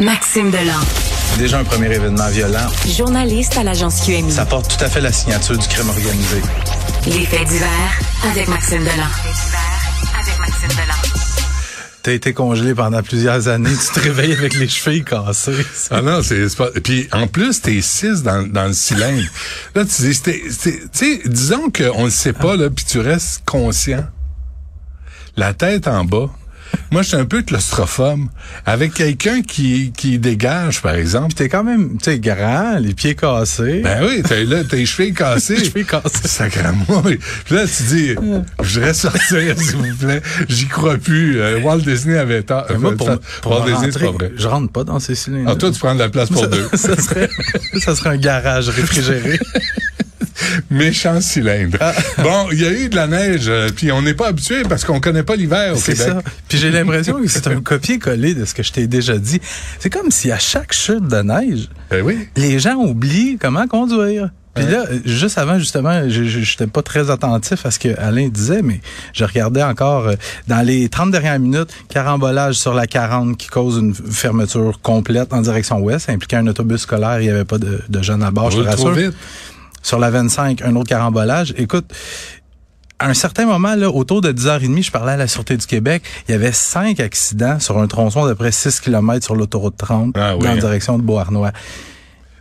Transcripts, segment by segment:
Maxime Delan. Déjà un premier événement violent. Journaliste à l'agence QMI. Ça porte tout à fait la signature du crime organisé. Les faits divers avec Maxime Delan. avec Maxime Delan. T'as été congelé pendant plusieurs années. Tu te réveilles avec les chevilles cassées. Ah non, c'est pas. Puis en plus, t'es six dans, dans le cylindre. Là, tu dis, tu sais, disons qu'on le sait pas là, puis tu restes conscient. La tête en bas. Moi, je suis un peu claustrophobe. Avec quelqu'un qui qui dégage, par exemple. T'es quand même, tu sais, grand, les pieds cassés. Ben oui, t'as là, tes chevilles cassées. Les chevilles cassées. Sacrément. Puis là, tu dis, je voudrais sortir, s'il vous plaît. J'y crois plus. Euh, Walt Disney avait tort. Mais moi, pour, pour Walt Disney, c'est pas vrai. je rentre pas dans ces cylindres. Ah, toi, tu prends de la place pour deux. ça serait, ça serait un garage réfrigéré. Méchant cylindre. Ah. Bon, il y a eu de la neige, euh, puis on n'est pas habitué parce qu'on connaît pas l'hiver au C'est Québec. ça. Puis j'ai l'impression que c'est un copier-coller de ce que je t'ai déjà dit. C'est comme si à chaque chute de neige, oui. les gens oublient comment conduire. Puis là, juste avant, justement, je n'étais pas très attentif à ce que Alain disait, mais je regardais encore euh, dans les 30 dernières minutes, carambolage sur la 40 qui cause une fermeture complète en direction ouest, ça impliquait un autobus scolaire, il n'y avait pas de, de jeunes à bord, je te trop rassure. vite. Sur la 25, un autre carambolage. Écoute, à un certain moment, là, autour de 10h30, je parlais à la Sûreté du Québec. Il y avait cinq accidents sur un tronçon d'à près 6 km sur l'autoroute 30 Ah oui, dans la hein. direction de Beauharnois.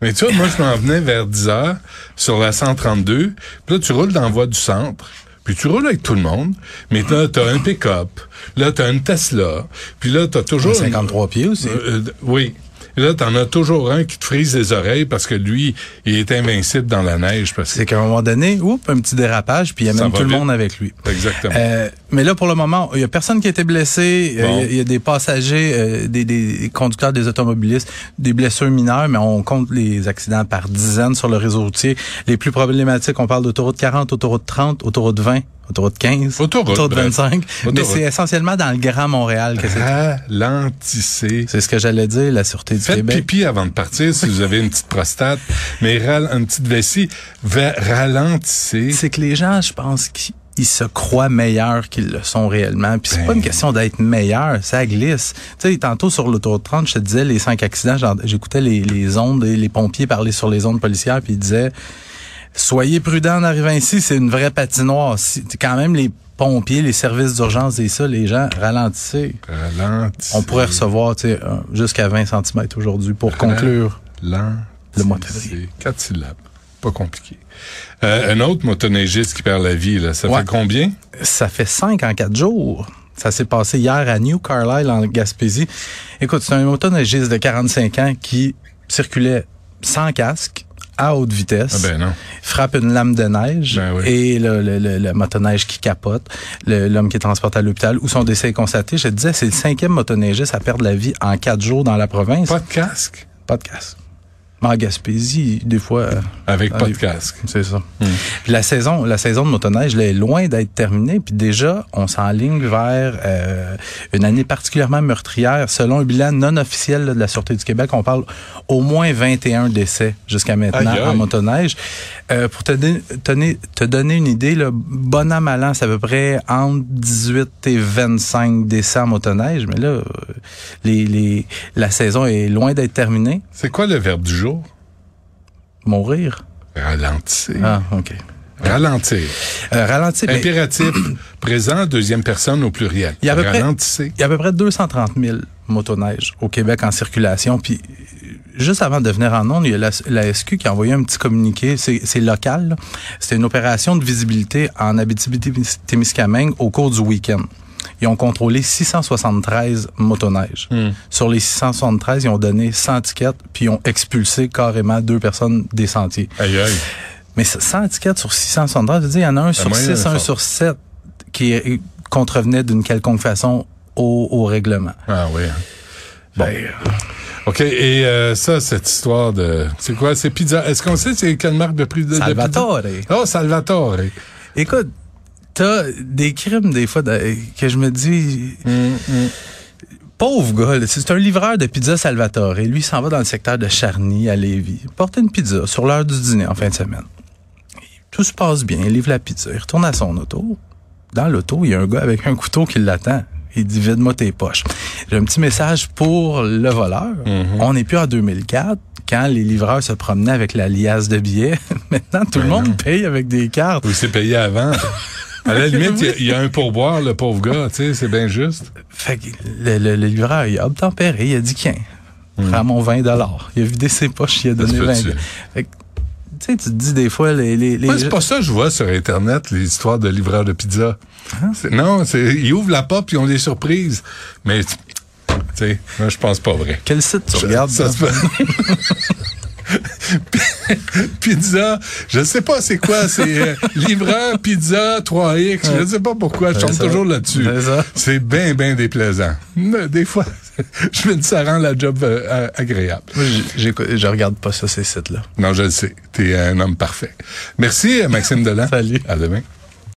Mais tu vois, moi, je m'en venais vers 10 heures sur la 132. Puis là, tu roules dans la voie du centre. Puis tu roules avec tout le monde. Mais là, t'as un pick-up. Là, t'as une Tesla. Puis là, t'as toujours... 53 pieds aussi. Euh, euh, oui. Et là, t'en as toujours un qui te frise les oreilles parce que lui, il est invincible dans la neige. C'est qu'à un moment donné, oups, un petit dérapage, puis il amène tout le monde avec lui. Exactement. Euh, mais là, pour le moment, il y a personne qui a été blessé. Euh, Bon. Il y a- il y, a des passagers, euh, des, des conducteurs, des automobilistes, des blessures mineures, mais on compte les accidents par dizaines sur le réseau routier. Les plus problématiques, on parle d'autoroute 40, autoroute 30, autoroute 20, autoroute 15, Autoroute, bref. 25. Mais Autoroute. c'est essentiellement dans le Grand Montréal que c'est. Ralentissez. C'est ce que j'allais dire, la Sûreté du Faites Québec. pipi avant de partir si vous avez une petite prostate, mais ral- une petite vessie. Ralentissez. C'est que les gens, je pense qu'ils ils se croient meilleurs qu'ils le sont réellement. Puis c'est Ben. pas une question d'être meilleur, ça glisse. Tu sais, tantôt sur l'autoroute 30, je te disais les cinq accidents, j'écoutais les, les ondes et les pompiers parler sur les ondes policières, puis ils disaient soyez prudents en arrivant ici, c'est une vraie patinoire. Si, quand même les pompiers, les services d'urgence et ça, les gens ralentissez. Ralentissez. On pourrait recevoir tu sais, un- jusqu'à 20 cm aujourd'hui pour conclure. Lentissez. Le mois de février. Quatre syllabes. Pas compliqué. Euh, un autre motoneigiste qui perd la vie, là, ça Ouais. fait combien? Ça fait cinq en quatre jours. Ça s'est passé hier à New Carlisle, en Gaspésie. Écoute, c'est un motoneigiste de 45 ans qui circulait sans casque, à haute vitesse, Ah ben non. frappe une lame de neige Ben oui. et le, le, le, le motoneige qui capote, l'homme qui est transporté à l'hôpital où son décès est constaté. Je te disais, c'est le cinquième motoneigiste à perdre la vie en quatre jours dans la province. Pas de casque? Pas de casque. Mais en Gaspésie, des fois... euh, Avec pas de casque. c'est ça. Puis la saison, la saison de motoneige là, est loin d'être terminée. Puis déjà, on s'enligne vers euh, une année particulièrement meurtrière. Selon un bilan non officiel là, de la Sûreté du Québec, on parle au moins 21 décès jusqu'à maintenant en motoneige. Euh, pour te, donner- te donner une idée, là, bon an, mal an, c'est à peu près entre 18 et 25 décès en motoneige. Mais là, euh, les, les, la saison est loin d'être terminée. C'est quoi le verbe du jour? Mourir. Ralentissez. Ah, OK. Ralentir. Euh, ralentir. mais Impératif présent, deuxième personne au pluriel. Il y a à peu près-. Il y a à peu près 230 000 motoneiges au Québec en circulation. Puis juste avant de venir en ondes, il y a la, la SQ qui a envoyé un petit communiqué. C'est local. C'était une opération de visibilité en Abitibi-Témiscamingue au cours du week-end. Ils ont contrôlé 673 motoneiges. Sur les 673, ils ont donné 100 tickets, puis ils ont expulsé carrément deux personnes des sentiers. Aïe, aïe. Mais 100 tickets sur 673, je veux dire, il y en a un sur moyen 6, d'un un sur 7 qui contrevenait d'une quelconque façon au, au règlement. Ah oui. Bon. OK, et euh, ça, cette histoire de... C'est quoi? C'est pizza. Est-ce qu'on sait c'est quelle marque de prix de, de Salvatore. pizza? Oh, Salvatore. Écoute, t'as des crimes des fois de- que je me dis... Pauvre gars, c'est un livreur de pizza Salvatore. Lui, il s'en va dans le secteur de Charny, à Lévis. Porte une pizza sur l'heure du dîner en fin de semaine. Tout se passe bien, il livre la pizza, il retourne à son auto. Dans l'auto, il y a un gars avec un couteau qui l'attend. Il dit vide-moi tes poches. J'ai un petit message pour le voleur. On n'est plus en 2004 quand les livreurs se promenaient avec la liasse de billets. Maintenant, tout le monde paye avec des cartes. Oui, c'est payé avant. À la limite, il y a- il y, a un pourboire, le pauvre gars, tu sais, c'est bien juste. Fait que le, le- le livreur, il a obtempéré, il a dit tiens, prends mon 20 dollars. Il a vidé ses poches, il a donné se 20 peut-tu. Fait que, tu sais, tu te dis des fois, les... les, les c'est pas ça que je vois sur Internet, les histoires de livreurs de pizza. Hein? Non, c'est ils ouvrent la porte puis ils ont des surprises. Mais, tu sais, moi, je pense pas vrai. Quel site tu regardes? ça se. pizza, je sais pas c'est quoi, c'est euh, livreur pizza 3X, je sais pas pourquoi, je tombe toujours là-dessus. C'est bien bien déplaisant. Des fois, je me dis ça rend la job euh, agréable. Moi, j'ai- je regarde pas ça, ces sites-là. Non, je le sais, t'es un homme parfait. Merci Maxime Delan. Salut. À demain.